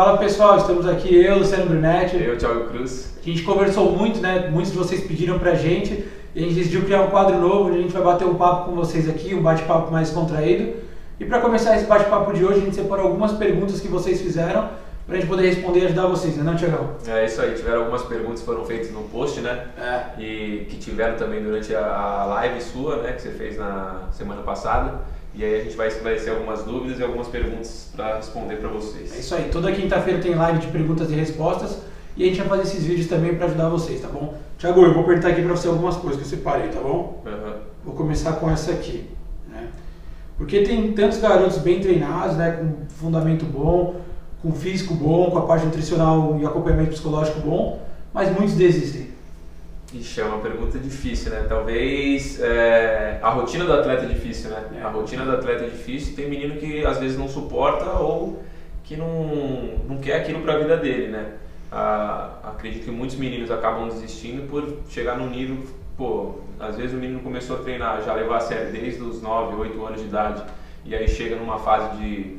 Fala pessoal, estamos aqui eu, Luciano Brunetti. Eu, Thiago Cruz. A gente conversou muito, né? Muitos de vocês pediram pra gente e a gente decidiu criar um quadro novo onde a gente vai bater um papo com vocês aqui, um bate-papo mais contraído. E para começar esse bate-papo de hoje, a gente separou algumas perguntas que vocês fizeram pra gente poder responder e ajudar vocês, né, não, Tiagão? É isso aí, tiveram algumas perguntas que foram feitas no post, né? É. E que tiveram também durante a live sua, né? Que você fez na semana passada. E aí a gente vai esclarecer algumas dúvidas e algumas perguntas para responder para vocês. É isso aí, toda quinta-feira tem live de perguntas e respostas e a gente vai fazer esses vídeos também para ajudar vocês, tá bom? Tiago, eu vou perguntar aqui para você algumas coisas que eu separei, tá bom? Uhum. Vou começar com essa aqui, né? Porque tem tantos garotos bem treinados, né, com fundamento bom, com físico bom, com a parte nutricional e acompanhamento psicológico bom, mas muitos desistem. Ixi, é uma pergunta difícil, né? Talvez é, a rotina do atleta é difícil, né? É. A rotina do atleta é difícil. Tem menino que às vezes não suporta ou que não, não quer aquilo para a vida dele, né? Ah, acredito que muitos meninos acabam desistindo por chegar num nível, pô, às vezes o menino começou a treinar, já levar a sério desde os 9, 8 anos de idade e aí chega numa fase de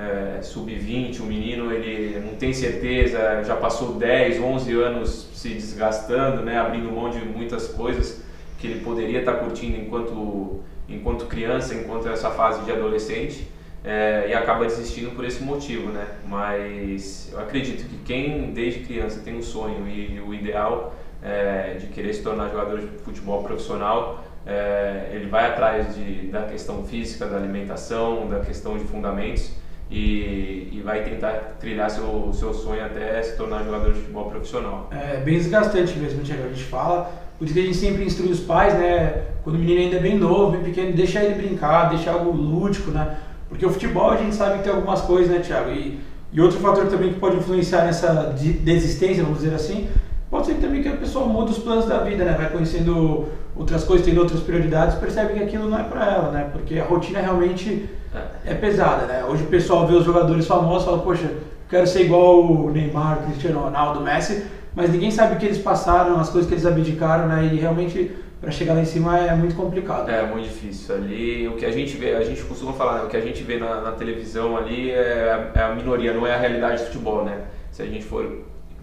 é, sub-20, o menino ele não tem certeza, já passou 10, 11 anos se desgastando, né, abrindo mão de muitas coisas que ele poderia estar curtindo enquanto, enquanto criança, enquanto essa fase de adolescente, é, e acaba desistindo por esse motivo, né? Mas eu acredito que quem desde criança tem um sonho e o ideal é, de querer se tornar jogador de futebol profissional, é, ele vai atrás de, da questão física, da alimentação, da questão de fundamentos e, e vai tentar trilhar seu, seu sonho até se tornar jogador de futebol profissional. É bem desgastante mesmo, Tiago, a gente fala, por isso que a gente sempre instrui os pais, né, quando o menino ainda é bem novo, bem pequeno, deixa ele brincar, deixa algo lúdico, né, porque o futebol a gente sabe que tem algumas coisas, né, Tiago, e, e outro fator também que pode influenciar nessa de- desistência, vamos dizer assim, pode ser também que a pessoa muda os planos da vida, né, vai conhecendo outras coisas, tendo outras prioridades, percebe que aquilo não é pra ela, né, porque a rotina realmente é pesada, né? Hoje o pessoal vê os jogadores famosos e fala, poxa, quero ser igual o Neymar, Cristiano Ronaldo, Messi, mas ninguém sabe o que eles passaram, as coisas que eles abdicaram, né? E realmente para chegar lá em cima é muito complicado. É muito difícil. Ali o que a gente vê, a gente costuma falar, né, o que a gente vê na, na televisão ali é, é a minoria, não é a realidade do futebol, né? Se a gente for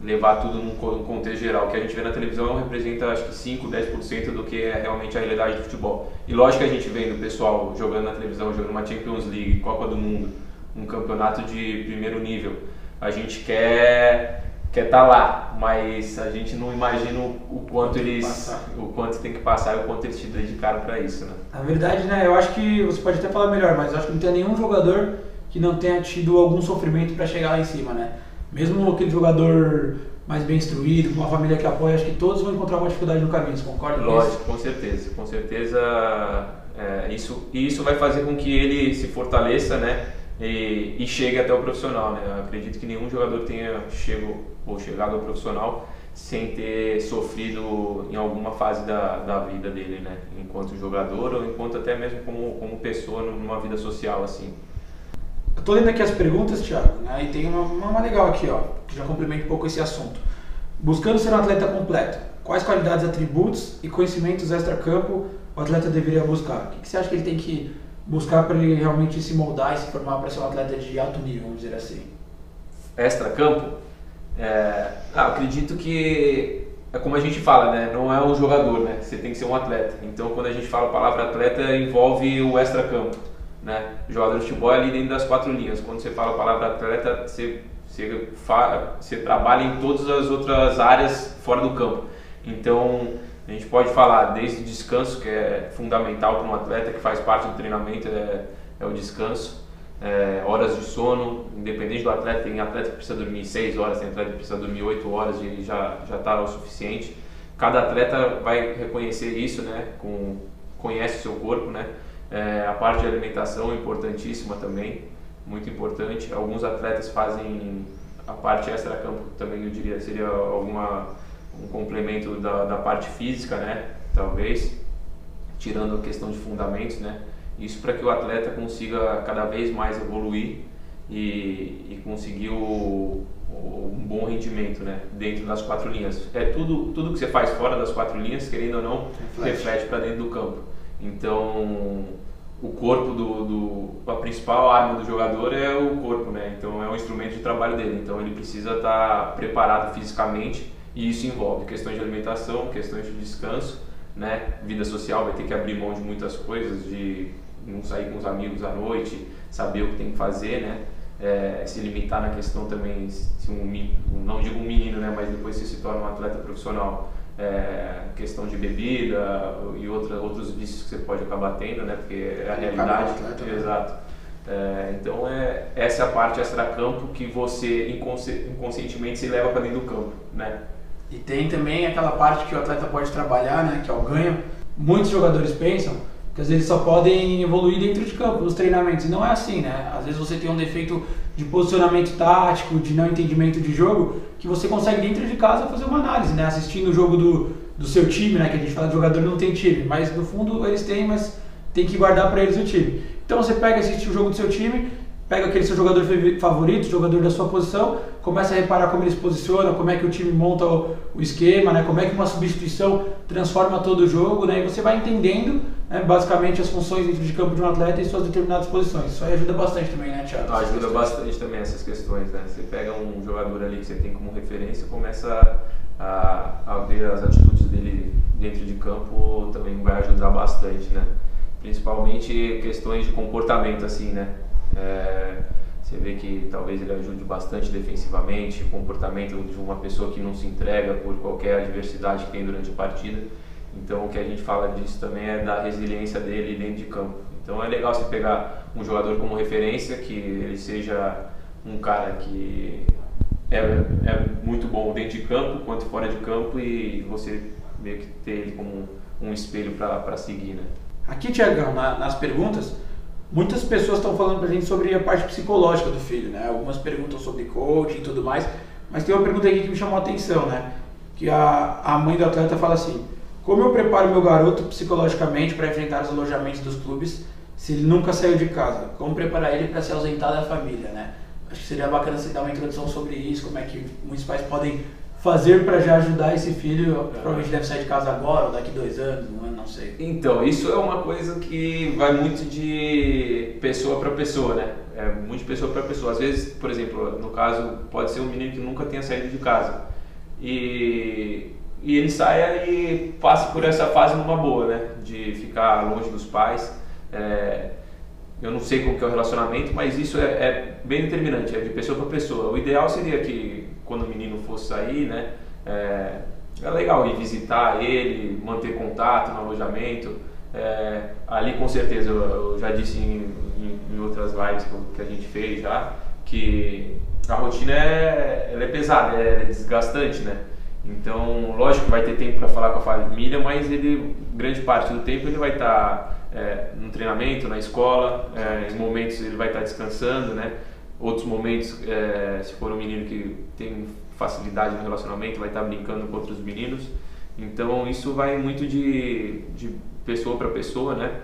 levar tudo num co- num contexto geral, o que a gente vê na televisão representa acho que 5, 10% do que é realmente a realidade do futebol. E lógico que a gente vendo o pessoal jogando na televisão, jogando uma Champions League, Copa do Mundo, um campeonato de primeiro nível. A gente quer quer estar lá, mas a gente não imagina o, o quanto eles Passar. o quanto tem que passar e o quanto eles te dedicaram para isso, né? Na verdade, né, eu acho que você pode até falar melhor, mas eu acho que não tem nenhum jogador que não tenha tido algum sofrimento para chegar lá em cima, né? Mesmo aquele jogador mais bem instruído, com uma família que apoia, acho que todos vão encontrar uma dificuldade no caminho, você concorda com isso? Lógico, com certeza, com certeza é, isso e isso vai fazer com que ele se fortaleça, né? E, e chegue até o profissional, né? Eu acredito que nenhum jogador tenha chego ou chegado ao profissional sem ter sofrido em alguma fase da, da vida dele, né? Enquanto jogador ou enquanto até mesmo como, como pessoa numa vida social assim. Tô lendo aqui as perguntas, Thiago, né? E tem uma, uma legal aqui, ó, que já complementa um pouco esse assunto. Buscando ser um atleta completo, quais qualidades, atributos e conhecimentos extra-campo o atleta deveria buscar? O que, que você acha que ele tem que buscar para ele realmente se moldar e se formar para ser um atleta de alto nível, vamos dizer assim? extra-campo, é, ah, acredito que é como a gente fala, né? Não é um jogador, né? Você tem que ser um atleta. Então, quando a gente fala a palavra atleta, envolve o extra-campo, né? Jogador de futebol é ali dentro das quatro linhas. Quando você fala a palavra atleta, você, você, você trabalha em todas as outras áreas fora do campo. Então, a gente pode falar desde descanso, que é fundamental para um atleta, que faz parte do treinamento, é, é o descanso é, horas de sono, independente do atleta, tem atleta que precisa dormir 6 horas, tem atleta que precisa dormir 8 horas e já já está o suficiente. Cada atleta vai reconhecer isso, né? Com, conhece o seu corpo, né? É, a parte de alimentação é importantíssima também, muito importante. Alguns atletas fazem a parte extra-campo também, eu diria, seria alguma um complemento da, da parte física, né? Talvez, tirando a questão de fundamentos, né? Isso para que o atleta consiga cada vez mais evoluir e, e conseguir o, o- um bom rendimento né, dentro das quatro linhas. É tudo, tudo que você faz fora das quatro linhas, querendo ou não, Reflete. reflete para dentro do campo. Então, o corpo do, do, a principal arma do jogador é o corpo, né? Então é um instrumento de trabalho dele. Então ele precisa estar preparado fisicamente e isso envolve questões de alimentação, questões de descanso, né? Vida social vai ter que abrir mão de muitas coisas, de não sair com os amigos à noite, saber o que tem que fazer, né? É, se limitar na questão também, se um, não digo um menino, né? Mas depois se torna um atleta profissional é, questão de bebida e outra, outros vícios que você pode acabar tendo, né? Porque é a realidade. Né? Exato. É, então é essa é a parte extra-campo que você inconsci inconscientemente se leva para dentro do campo, né? E tem também aquela parte que o atleta pode trabalhar, né? Que é o ganho. Muitos jogadores pensam que às vezes só podem evoluir dentro de campo, nos treinamentos. E não é assim, né? Às vezes você tem um defeito de posicionamento tático, de não entendimento de jogo, que você consegue dentro de casa fazer uma análise, né? Assistindo o jogo do, do seu time, né? Que a gente fala de jogador não tem time, mas no fundo eles têm, mas tem que guardar para eles o time. Então você pega, assiste o jogo do seu time, pega aquele seu jogador favorito, jogador da sua posição, começa a reparar como ele se posiciona, como é que o time monta o, esquema, né? como é que uma substituição transforma todo o jogo, né? e você vai entendendo né, basicamente as funções dentro de campo de um atleta e suas determinadas posições. Isso aí ajuda bastante também, né, Thiago? ajuda bastante também essas questões, né? Você pega um jogador ali que você tem como referência, começa a, a ver as atitudes dele dentro de campo, também vai ajudar bastante, né? Principalmente questões de comportamento, assim, né? É, você vê que talvez ele ajude bastante defensivamente, o comportamento de uma pessoa que não se entrega por qualquer adversidade que tem durante a partida. Então o que a gente fala disso também é da resiliência dele dentro de campo. Então é legal você pegar um jogador como referência, que ele seja um cara que é, é muito bom dentro de campo quanto fora de campo e você meio que ter ele como um espelho para seguir, né? Aqui, Tiagão, na, nas perguntas, muitas pessoas estão falando pra gente sobre a parte psicológica do filho, né? Algumas perguntam sobre coaching e tudo mais, mas tem uma pergunta aqui que me chamou a atenção, né? Que a, a mãe do atleta fala assim: Como eu preparo meu garoto psicologicamente para enfrentar os alojamentos dos clubes se ele nunca saiu de casa? Como preparar ele para se ausentar da família, né? Acho que seria bacana você dar uma introdução sobre isso, como é que muitos pais podem fazer para já ajudar esse filho? Provavelmente deve sair de casa agora ou daqui dois anos, não, não sei. Então, isso é uma coisa que vai muito de pessoa para pessoa, né? É muito de pessoa para pessoa. Às vezes, por exemplo, no caso, pode ser um menino que nunca tenha saído de casa e, e ele saia e passe por essa fase numa boa, né? De ficar longe dos pais. É, eu não sei como que é o relacionamento, mas isso é, é bem determinante, é de pessoa para pessoa. O ideal seria que quando o menino fosse sair, né, é, é legal ir visitar ele, manter contato no alojamento. É, ali com certeza, eu, eu já disse em, em, em, outras lives que a gente fez já, que a rotina é, é pesada, é, é desgastante, né? Então, lógico vai ter tempo para falar com a família, mas ele, grande parte do tempo ele vai estar tá, é, no treinamento, na escola, é, em momentos ele vai estar tá descansando, né? Outros momentos, é, se for um menino que tem facilidade no relacionamento, vai estar tá brincando com outros meninos. Então, isso vai muito de, de pessoa para pessoa, né?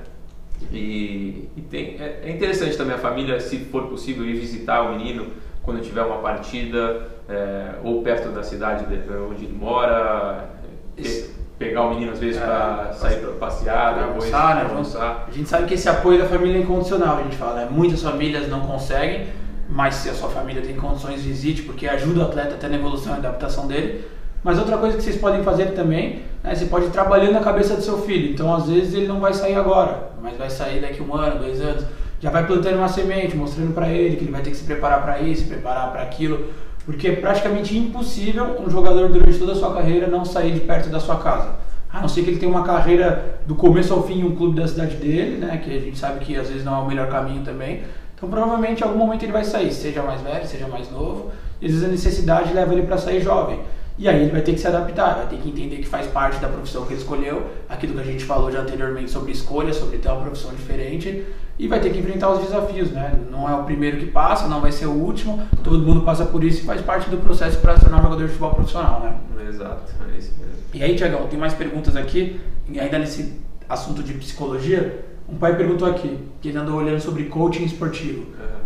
E, e tem, é, é interessante também a família, se for possível, ir visitar o menino quando tiver uma partida é, ou perto da cidade onde ele mora, pegar o menino às vezes é, para sair para passear, almoçar, né? almoçar. A gente sabe que esse apoio da família é incondicional, a gente fala, né? muitas famílias não conseguem, mas se a sua família tem condições, visite, porque ajuda o atleta até na evolução e adaptação dele. Mas outra coisa que vocês podem fazer também, né, você pode ir trabalhando na cabeça do seu filho. Então, às vezes, ele não vai sair agora, mas vai sair daqui um ano, dois anos já vai plantando uma semente, mostrando para ele que ele vai ter que se preparar para isso, se preparar para aquilo, porque é praticamente impossível um jogador durante toda a sua carreira não sair de perto da sua casa. A não ser que ele tenha uma carreira do começo ao fim em um clube da cidade dele, né, que a gente sabe que às vezes não é o melhor caminho também. Então provavelmente em algum momento ele vai sair, seja mais velho, seja mais novo, e às vezes a necessidade leva ele para sair jovem. E aí ele vai ter que se adaptar, vai ter que entender que faz parte da profissão que ele escolheu, aquilo que a gente falou já anteriormente sobre escolha, sobre ter uma profissão diferente, e vai ter que enfrentar os desafios, né? Não é o primeiro que passa, não vai ser o último, todo mundo passa por isso e faz parte do processo para se tornar um jogador de futebol profissional, né? Exato, é isso mesmo. E aí, Tiagão, tem mais perguntas aqui, ainda nesse assunto de psicologia, um pai perguntou aqui, que ele andou olhando sobre coaching esportivo. Uhum.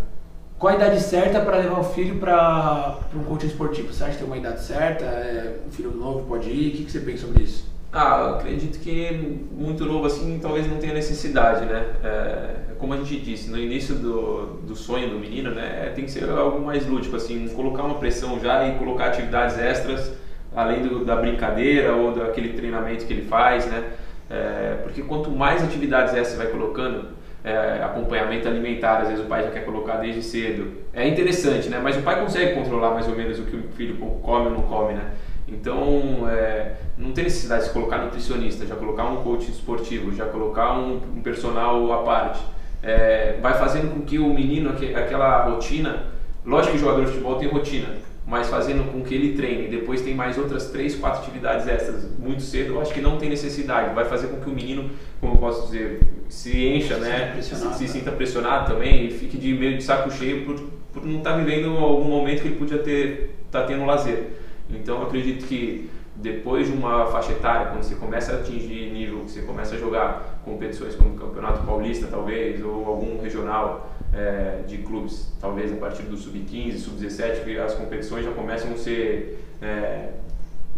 Qual a idade certa para levar o filho para um coaching esportivo? Você acha que tem uma idade certa? É, um filho novo pode ir? O que, que você pensa sobre isso? Ah, acredito que muito novo assim talvez não tenha necessidade, né? É, como a gente disse, no início do, do sonho do menino, né? Tem que ser algo mais lúdico, assim, colocar uma pressão já e colocar atividades extras, além do, da brincadeira ou daquele treinamento que ele faz, né? É, porque quanto mais atividades extras vai colocando, é, acompanhamento alimentar, às vezes o pai já quer colocar desde cedo. É interessante, né? Mas o pai consegue controlar mais ou menos o que o filho come ou não come, né? Então, é, não tem necessidade de colocar nutricionista, já colocar um coach esportivo, já colocar um, um personal à parte. É, vai fazendo com que o menino, aquela rotina, lógico que jogador de futebol tem rotina, mas fazendo com que ele treine, depois tem mais outras três, quatro atividades extras muito cedo, eu acho que não tem necessidade. Vai fazer com que o menino, como eu posso dizer, se encha, se né? Se, se, né? sinta pressionado também e fique de meio de saco cheio por, por não estar tá vivendo algum momento que ele podia ter, estar tá tendo lazer. Então eu acredito que depois de uma faixa etária, quando você começa a atingir nível, você começa a jogar competições como o Campeonato Paulista, talvez, ou algum regional é, de clubes, talvez a partir do sub-15, sub-17, que as competições já começam a ser é,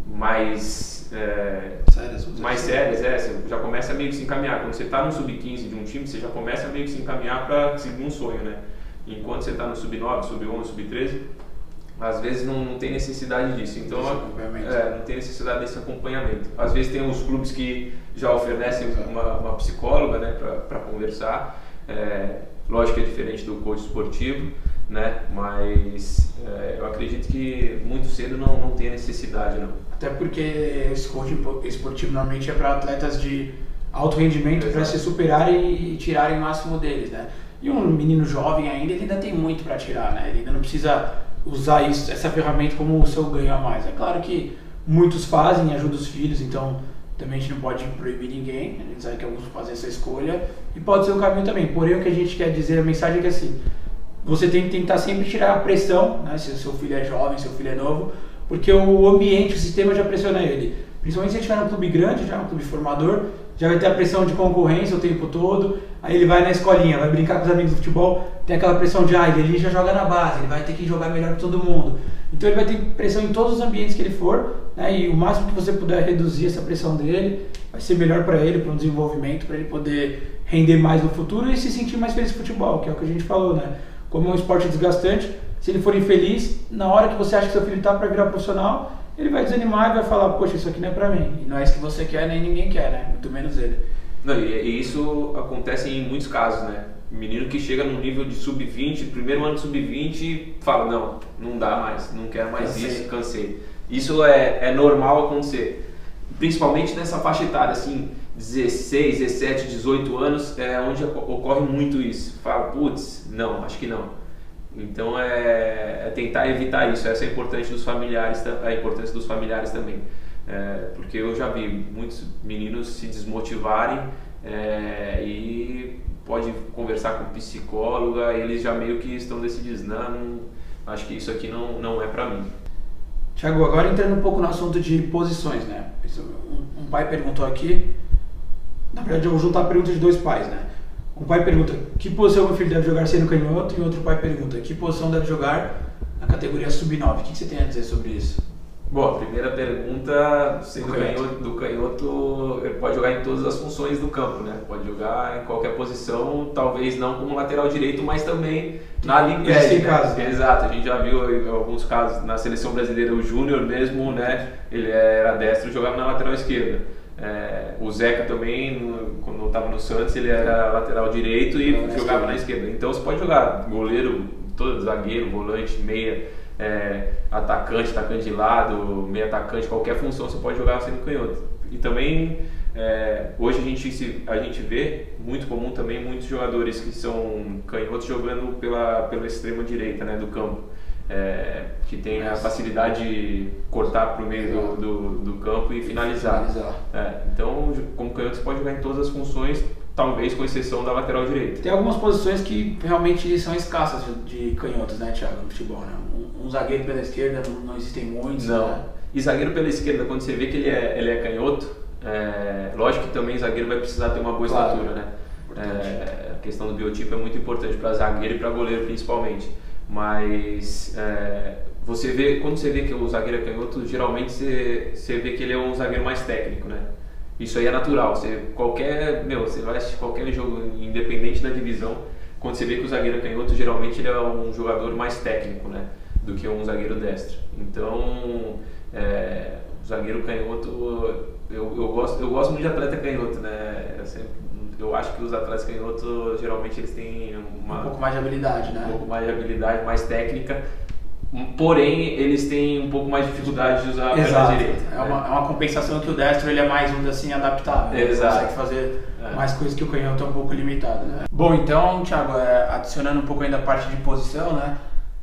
mais é, sérias, mais sérias, é, você já começa a meio que se encaminhar. Quando você está no sub-15 de um time, você já começa a meio que se encaminhar para seguir um sonho, né? Enquanto você está no sub-9, sub-11, sub-13, às vezes não, não tem necessidade disso. Então, é, não tem necessidade desse acompanhamento. Às vezes tem os clubes que já oferecem uma, uma psicóloga né, para conversar. É, lógico que é diferente do coach esportivo, né, mas é, eu acredito que muito cedo não, não tem necessidade. Não. Até porque esse coach esportivo normalmente é para atletas de alto rendimento para se superarem e tirarem o máximo deles. Né? E um menino jovem ainda, ele ainda tem muito para tirar, né? ele ainda não precisa usar isso, essa ferramenta como o seu ganho a mais. É claro que muitos fazem, ajudam os filhos, então também a gente não pode proibir ninguém, a gente sabe que alguns fazem essa escolha e pode ser um caminho também. Porém, o que a gente quer dizer, a mensagem é que assim, você tem que tentar sempre tirar a pressão, né, se o seu filho é jovem, seu filho é novo, porque o ambiente, o sistema já pressiona ele. Principalmente se ele estiver num clube grande, já um clube formador, já vai ter a pressão de concorrência o tempo todo. Aí ele vai na escolinha, vai brincar com os amigos do futebol, tem aquela pressão de, ah, ele já joga na base, ele vai ter que jogar melhor que todo mundo. Então ele vai ter pressão em todos os ambientes que ele for, né? E o máximo que você puder reduzir essa pressão dele, vai ser melhor para ele, para um desenvolvimento, para ele poder render mais no futuro e se sentir mais feliz no futebol, que é o que a gente falou, né? Como é um esporte desgastante, se ele for infeliz, na hora que você acha que seu filho está para virar profissional, ele vai desanimar e vai falar, poxa, isso aqui não é pra mim. E não é isso que você quer, nem ninguém quer, né? Muito menos ele. Não, e, isso acontece em muitos casos, né? Menino que chega no nível de sub-20, primeiro ano de sub-20, fala, não, não dá mais, não quero mais cansei. isso, cansei. Isso é, é normal acontecer. Principalmente nessa faixa etária, assim, 16, 17, 18 anos, é onde ocorre muito isso. Fala, putz, não, acho que não. Então é, é, tentar evitar isso. Essa é a importância dos familiares, a importância dos familiares também, é, porque eu já vi muitos meninos se desmotivarem é, e pode conversar com psicóloga, eles já meio que estão decididos, não, não acho que isso aqui não não é para mim. Tiago, agora entrando um pouco no assunto de posições, né? Um pai perguntou aqui, na verdade eu vou juntar a pergunta de dois pais, né? Um pai pergunta que posição meu filho deve jogar sendo canhoto e outro pai pergunta que posição deve jogar na categoria sub-9. O que você tem a dizer sobre isso? Bom, a primeira pergunta, sendo canhoto, do canhoto, ele pode jogar em todas as funções do campo, né? Pode jogar em qualquer posição, talvez não como lateral direito, mas também na linha. Existe casos. Né? Exato, a gente já viu em alguns casos na seleção brasileira, o Júnior mesmo, né? Ele era destro e jogava na lateral esquerda. É, o Zeca também, quando estava no Santos, ele era lateral direito e Não, jogava na esquerda. Então você pode jogar goleiro, todo zagueiro, volante, meia, é, atacante, atacante de lado, meia atacante, qualquer função você pode jogar sendo canhoto. E também é, hoje a gente, a gente vê muito comum também muitos jogadores que são canhotos jogando pela, pela extrema direita né, do campo é, que tem a facilidade de cortar para o meio do, do, do, campo e finalizar. finalizar. É, então, como canhoto, você pode jogar em todas as funções, talvez com exceção da lateral direita. Tem algumas posições que realmente são escassas de, de canhotos, né, Thiago, no futebol. Né? Um, um zagueiro pela esquerda não, não existem muitos. Não. Né? E zagueiro pela esquerda, quando você vê que ele é, ele é canhoto, é, lógico que também zagueiro vai precisar ter uma boa claro. estatura, né? É, a questão do biotipo é muito importante para zagueiro e para goleiro principalmente. Mas é, você vê, quando você vê que o zagueiro é canhoto, geralmente você, você vê que ele é um zagueiro mais técnico, né? Isso aí é natural. Você, qualquer, meu, você vai assistir qualquer jogo, independente da divisão, quando você vê que o zagueiro canhoto, geralmente ele é um jogador mais técnico, né? Do que um zagueiro destro. Então, é, o zagueiro canhoto, eu, eu, gosto, eu gosto muito de atleta canhoto, né? Eu, sempre, eu acho que os atletas canhotos, geralmente, eles têm uma, um pouco mais de habilidade, né? Um pouco mais de habilidade, mais técnica. Porém, eles têm um pouco mais de dificuldade de usar a perna direita. É, né? uma, é uma compensação que o destro ele é mais, um assim, adaptável. Né? Exato. Ele consegue fazer é. mais coisas que o canhoto é um pouco limitado, né? Bom, então, Thiago, é, adicionando um pouco ainda a parte de posição, né?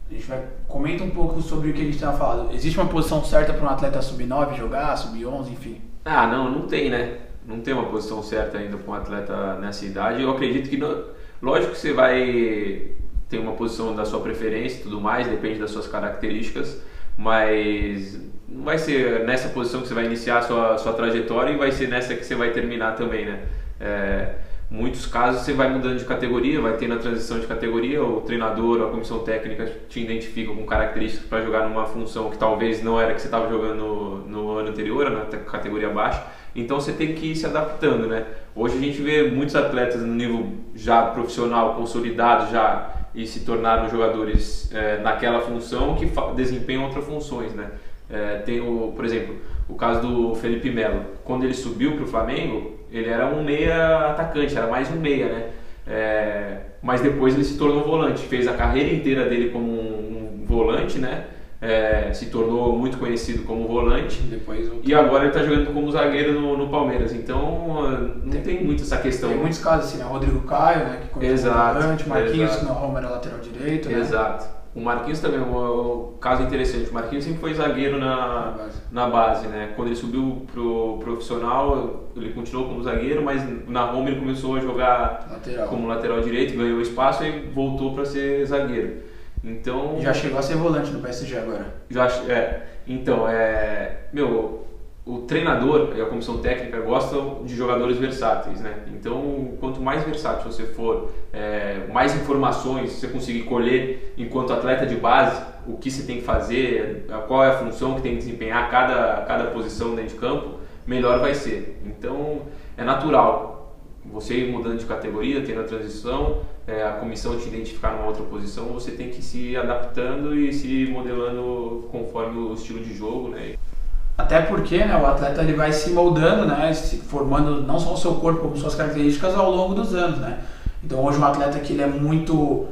A gente vai comenta um pouco sobre o que a gente estava falando. Existe uma posição certa para um atleta sub-9 jogar, sub-11, enfim? Ah, não, não tem, né? Não tem uma posição certa ainda para um atleta nessa idade. Eu acredito que, não... lógico que você vai ter uma posição da sua preferência e tudo mais, depende das suas características, mas não vai ser nessa posição que você vai iniciar a sua, sua trajetória e vai ser nessa que você vai terminar também, né? É, muitos casos você vai mudando de categoria, vai ter na transição de categoria, o treinador, a comissão técnica te identifica com características para jogar numa função que talvez não era que você estava jogando no, no ano anterior, na categoria abaixo. Então você tem que ir se adaptando, né? Hoje a gente vê muitos atletas no nível já profissional, consolidado já e se tornaram jogadores é, naquela função que desempenham outras funções, né? É, tem o, por exemplo, o caso do Felipe Melo. Quando ele subiu para o Flamengo, ele era um meia atacante, era mais um meia, né? É, mas depois ele se tornou volante, fez a carreira inteira dele como um, um volante, né? É, se tornou muito conhecido como volante Depois, e agora ele está jogando como zagueiro no, no, Palmeiras. Então não tem, tem muito essa questão. Tem muitos casos assim, né? Rodrigo Caio, né? Que começou exato, volante, Marquinhos, exato. que Roma era lateral direito. Né? Exato. O Marquinhos também é um, um, caso interessante. O Marquinhos sempre foi zagueiro na, na, base. na base, né? Quando ele subiu pro profissional, ele continuou como zagueiro, mas na Roma ele começou a jogar lateral. como lateral direito, ganhou espaço e voltou para ser zagueiro. Então. Já chegou a ser volante no PSG agora. Já, é. Então, é. Meu, o treinador e a comissão técnica gostam de jogadores versáteis, né? Então, quanto mais versátil você for, é, mais informações você conseguir colher enquanto atleta de base, o que você tem que fazer, qual é a função que tem que desempenhar cada, cada posição dentro de campo, melhor vai ser. Então, é natural você mudando de categoria, tendo a transição, é, a comissão te identificar numa outra posição, você tem que ir se adaptando e se modelando conforme o estilo de jogo, né? Até porque né, o atleta ele vai se moldando, né, se formando não só o seu corpo, como suas características ao longo dos anos. Né? Então hoje um atleta que ele é muito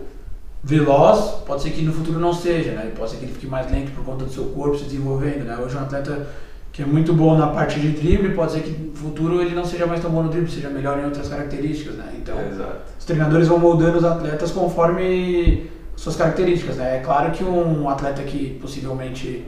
veloz, pode ser que no futuro não seja, né? pode ser que ele fique mais lento por conta do seu corpo se desenvolvendo. Né? Hoje um atleta que é muito bom na parte de drible, pode ser que no futuro ele não seja mais tão bom no drible, seja melhor em outras características, né? Então, Exato. os treinadores vão moldando os atletas conforme suas características, né? É claro que um atleta que possivelmente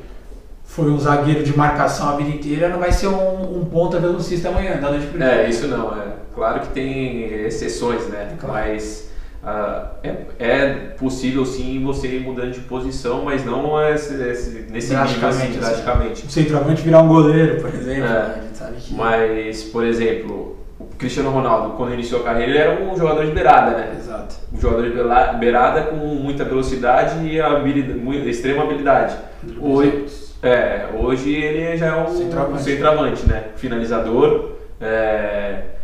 foi um zagueiro de marcação a vida inteira não vai ser um, um ponta velocista amanhã, da noite É, isso não, é. Claro que tem exceções, né? Claro. Mas Uh, é, é, possível sim você ir mudando de posição, mas não esse, esse, nesse nível assim, assim, drasticamente. O centroavante virar um goleiro, por exemplo. É, né? que... Mas, por exemplo, o Cristiano Ronaldo, quando iniciou a carreira, ele era um jogador de beirada, né? Exato. Um jogador de beirada com muita velocidade e habilidade, muito, extrema habilidade. Hoje, é, hoje ele já é um centroavante, um centroavante né? Finalizador. É,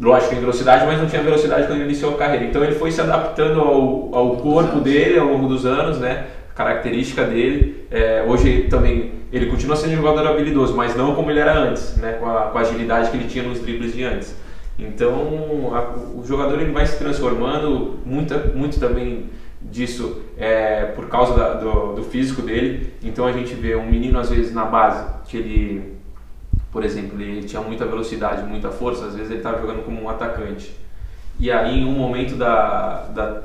lógico, em velocidade, mas não tinha velocidade quando ele iniciou a carreira. Então ele foi se adaptando ao, ao corpo dele ao longo dos anos, né? Característica dele. É, hoje também ele continua sendo um jogador habilidoso, mas não como ele era antes, né? Com a, com a agilidade que ele tinha nos dribles de antes. Então a, o jogador ele vai se transformando, muita, muito também disso é por causa da, do, do físico dele. Então a gente vê um menino às vezes na base que ele por exemplo, ele tinha muita velocidade, muita força, às vezes ele estava jogando como um atacante. E aí, em um momento da, da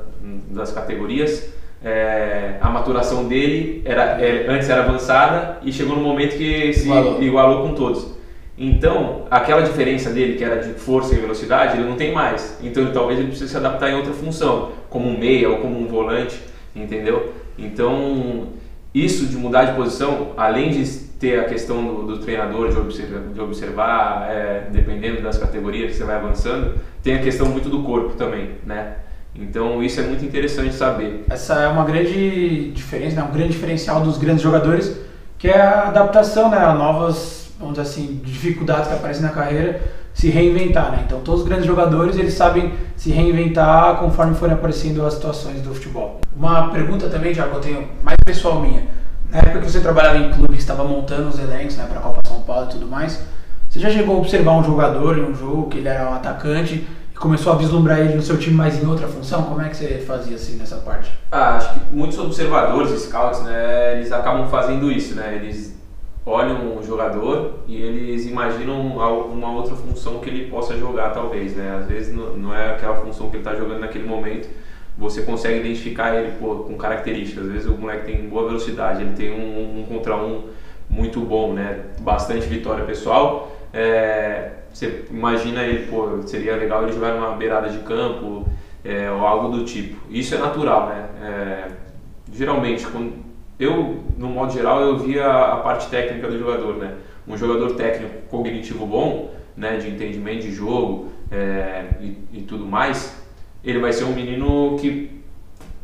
das categorias, é, a maturação dele era, é, antes era avançada e chegou no momento que se igualou. igualou com todos. Então, aquela diferença dele, que era de força e velocidade, ele não tem mais. Então, ele, talvez ele precise se adaptar em outra função, como um meia ou como um volante, entendeu? Então, isso de mudar de posição, além de ter a questão do, do treinador de observar, de observar é, dependendo das categorias que você vai avançando, tem a questão muito do corpo também, né? Então isso é muito interessante saber. Essa é uma grande diferença, né? um grande diferencial dos grandes jogadores, que é a adaptação né? a novas vamos assim, dificuldades que aparecem na carreira, se reinventar, né? Então todos os grandes jogadores eles sabem se reinventar conforme forem aparecendo as situações do futebol. Uma pergunta também, que eu tenho mais pessoal minha. Na época que você trabalhava em clube, estava montando os elencos, né, para a Copa São Paulo e tudo mais, você já chegou a observar um jogador em um jogo que ele era um atacante e começou a vislumbrar ele no seu time mais em outra função? Como é que você fazia assim nessa parte? Ah, acho que muitos observadores, scouts, né, eles acabam fazendo isso, né? Eles olham um jogador e eles imaginam uma outra função que ele possa jogar, talvez, né? Às vezes não é aquela função que ele está jogando naquele momento. Você consegue identificar ele pô, com características. Às vezes o moleque tem boa velocidade, ele tem um, um contra um muito bom, né? Bastante vitória pessoal. É, você imagina ele, pô, seria legal ele jogar numa beirada de campo é, ou algo do tipo. Isso é natural, né? É, geralmente, quando eu, no modo geral, eu via a parte técnica do jogador, né? Um jogador técnico cognitivo bom, né, de entendimento de jogo é, e, e, tudo mais, ele vai ser um menino que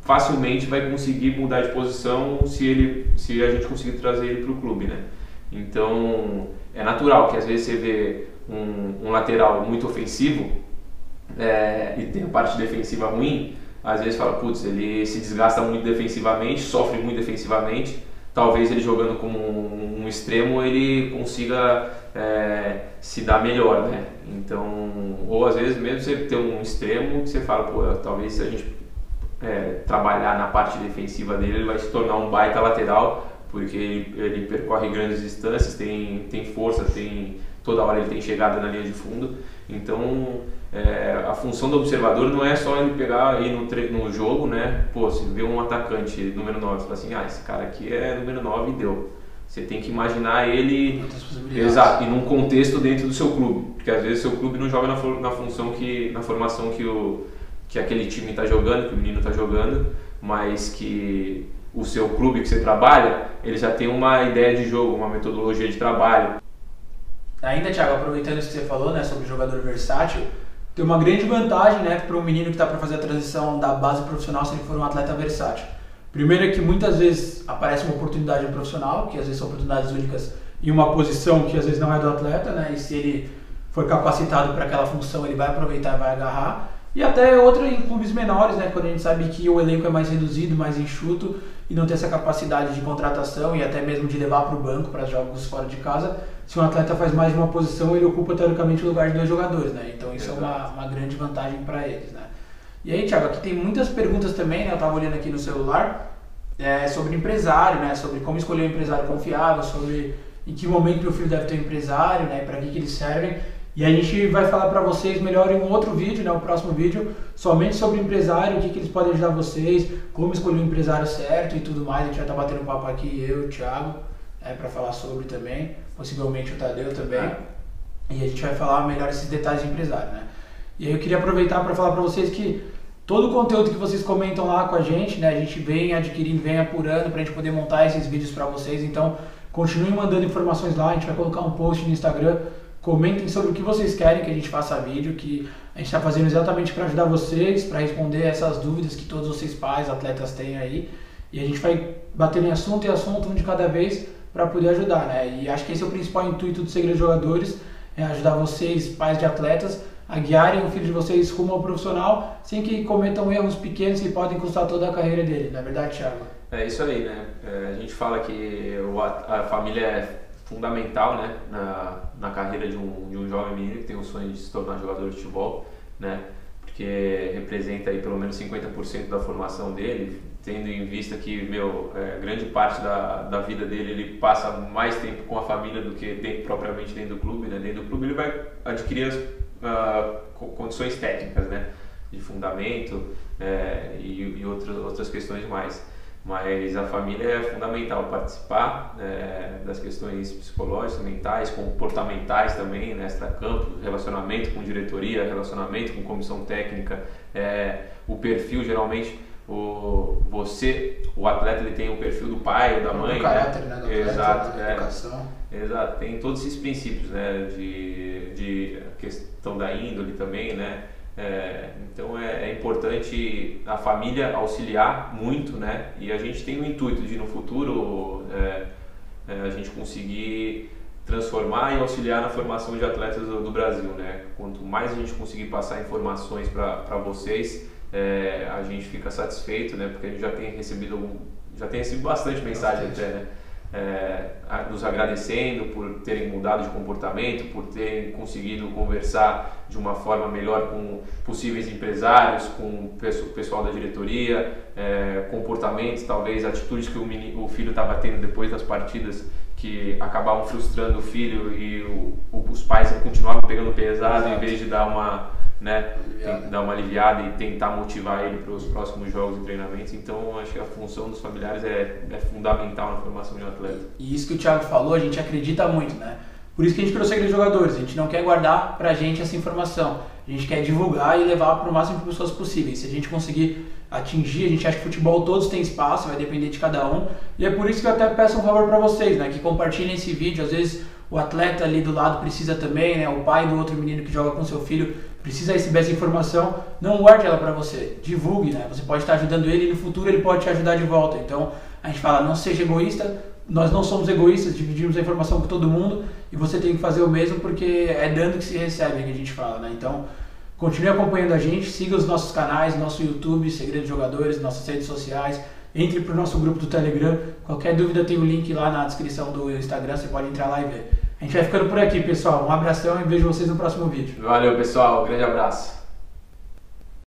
facilmente vai conseguir mudar de posição se ele, se a gente conseguir trazer ele para o clube, né? Então é natural que às vezes você vê um, um lateral muito ofensivo é, e tem a parte defensiva ruim, às vezes fala, putz, ele se desgasta muito defensivamente, sofre muito defensivamente, talvez ele jogando como um, um extremo ele consiga é, se dar melhor, né? Então, ou às vezes mesmo você ter um extremo que você fala, pô, talvez se a gente é, trabalhar na parte defensiva dele, ele vai se tornar um baita lateral, porque ele, ele percorre grandes distâncias, tem, tem força, tem toda hora ele tem chegada na linha de fundo, então é, a função do observador não é só ele pegar e no, no jogo, né? Pô, se vê um atacante número 9, você fala assim, ah, esse cara aqui é número 9 e deu. Você tem que imaginar ele exato, e num contexto dentro do seu clube, porque às vezes seu clube não joga na, na função que na formação que o que aquele time está jogando, que o menino está jogando, mas que o seu clube que você trabalha, ele já tem uma ideia de jogo, uma metodologia de trabalho. Ainda, Thiago, aproveitando isso que você falou, né, sobre jogador versátil, tem uma grande vantagem né, para um menino que está para fazer a transição da base profissional se ele for um atleta versátil. Primeiro é que muitas vezes aparece uma oportunidade profissional, que às vezes são oportunidades únicas em uma posição que às vezes não é do atleta, né? E se ele for capacitado para aquela função, ele vai aproveitar e vai agarrar. E até outra em clubes menores, né? Quando a gente sabe que o elenco é mais reduzido, mais enxuto e não tem essa capacidade de contratação e até mesmo de levar para o banco para jogos fora de casa, se um atleta faz mais de uma posição, ele ocupa teoricamente o lugar de dois jogadores, né? Então isso Exato. é uma, uma grande vantagem para eles, né? E aí, Thiago, aqui tem muitas perguntas também, né? Eu estava olhando aqui no celular, é, sobre empresário, né? Sobre como escolher um empresário confiável, sobre em que momento o filho deve ter um empresário, né? Para que, que eles servem. E a gente vai falar para vocês melhor em um outro vídeo, né, o próximo vídeo, somente sobre empresário, o que, que eles podem ajudar vocês, como escolher o empresário certo e tudo mais. A gente vai estar tá batendo um papo aqui, eu e o Thiago, né, para falar sobre também, possivelmente o Tadeu também. E a gente vai falar melhor esses detalhes de empresário, né. E aí eu queria aproveitar para falar para vocês que todo o conteúdo que vocês comentam lá com a gente, né, a gente vem adquirindo, vem apurando para a gente poder montar esses vídeos para vocês. Então, continuem mandando informações lá, a gente vai colocar um post no Instagram Comentem sobre o que vocês querem que a gente faça vídeo, que a gente está fazendo exatamente para ajudar vocês, para responder essas dúvidas que todos vocês pais, atletas têm aí. E a gente vai bater em assunto e assunto um de cada vez para poder ajudar, né? E acho que esse é o principal intuito do Segredo Jogadores, é ajudar vocês, pais de atletas, a guiarem o filho de vocês rumo ao profissional, sem que cometam erros pequenos que podem custar toda a carreira dele, não é verdade, Thiago? É isso aí, né? É, a gente fala que a família é fundamental né, na, na carreira de um, de um jovem menino que tem o sonho de se tornar jogador de futebol, né, porque representa aí pelo menos 50% da formação dele, tendo em vista que meu, é, grande parte da, da vida dele ele passa mais tempo com a família do que dentro, propriamente dentro do clube. Né? Dentro do clube ele vai adquirir as uh, condições técnicas né? de fundamento é, e, e outras, outras questões mais mas a família é fundamental participar é, das questões psicológicas, mentais, comportamentais também, né, extra-campo, relacionamento com diretoria, relacionamento com comissão técnica, é, o perfil geralmente o você o atleta ele tem o perfil do pai ou da mãe, o caráter, né, né? exato, é, educação. exato, tem todos esses princípios, né, de, de questão da índole também, né, é, então é, é, importante a família auxiliar muito, né? E a gente tem o intuito de no futuro é, é a gente conseguir transformar e auxiliar na formação de atletas do, do Brasil, né? Quanto mais a gente conseguir passar informações para vocês, é, a gente fica satisfeito, né? Porque a gente já tem recebido já tem recebido bastante mensagem bastante. até, né? É, nos agradecendo por terem mudado de comportamento, por terem conseguido conversar de uma forma melhor com possíveis empresários, com o pessoal da diretoria, é, comportamentos, talvez atitudes que o, menino, o filho estava tendo depois das partidas que acabavam frustrando o filho e o, os pais continuavam pegando pesado Exato. em vez de dar uma né, dar uma aliviada e tentar motivar ele para os próximos jogos e treinamentos. Então, acho que a função dos familiares é, é fundamental na formação de um atleta. E isso que o Thiago falou, a gente acredita muito, né? Por isso que a gente trouxe aqueles jogadores. A gente não quer guardar para a gente essa informação. A gente quer divulgar e levar para o máximo de pessoas possíveis. Se a gente conseguir atingir, a gente acha que futebol todos têm espaço, vai depender de cada um. E é por isso que eu até peço um favor para vocês, né? Que compartilhem esse vídeo. Às vezes o atleta ali do lado precisa também, né? O pai do outro menino que joga com seu filho precisa receber essa informação. Não guarde ela para você, divulgue, né? Você pode estar ajudando ele e no futuro ele pode te ajudar de volta. Então a gente fala, não seja egoísta. Nós não somos egoístas, dividimos a informação com todo mundo e você tem que fazer o mesmo porque é dando que se recebe que a gente fala, né? Então Continue acompanhando a gente, siga os nossos canais, nosso YouTube, Segredos Jogadores, nossas redes sociais. Entre para o nosso grupo do Telegram. Qualquer dúvida tem o link lá na descrição do Instagram, você pode entrar lá e ver. A gente vai ficando por aqui, pessoal. Um abração e vejo vocês no próximo vídeo. Valeu, pessoal. Um grande abraço.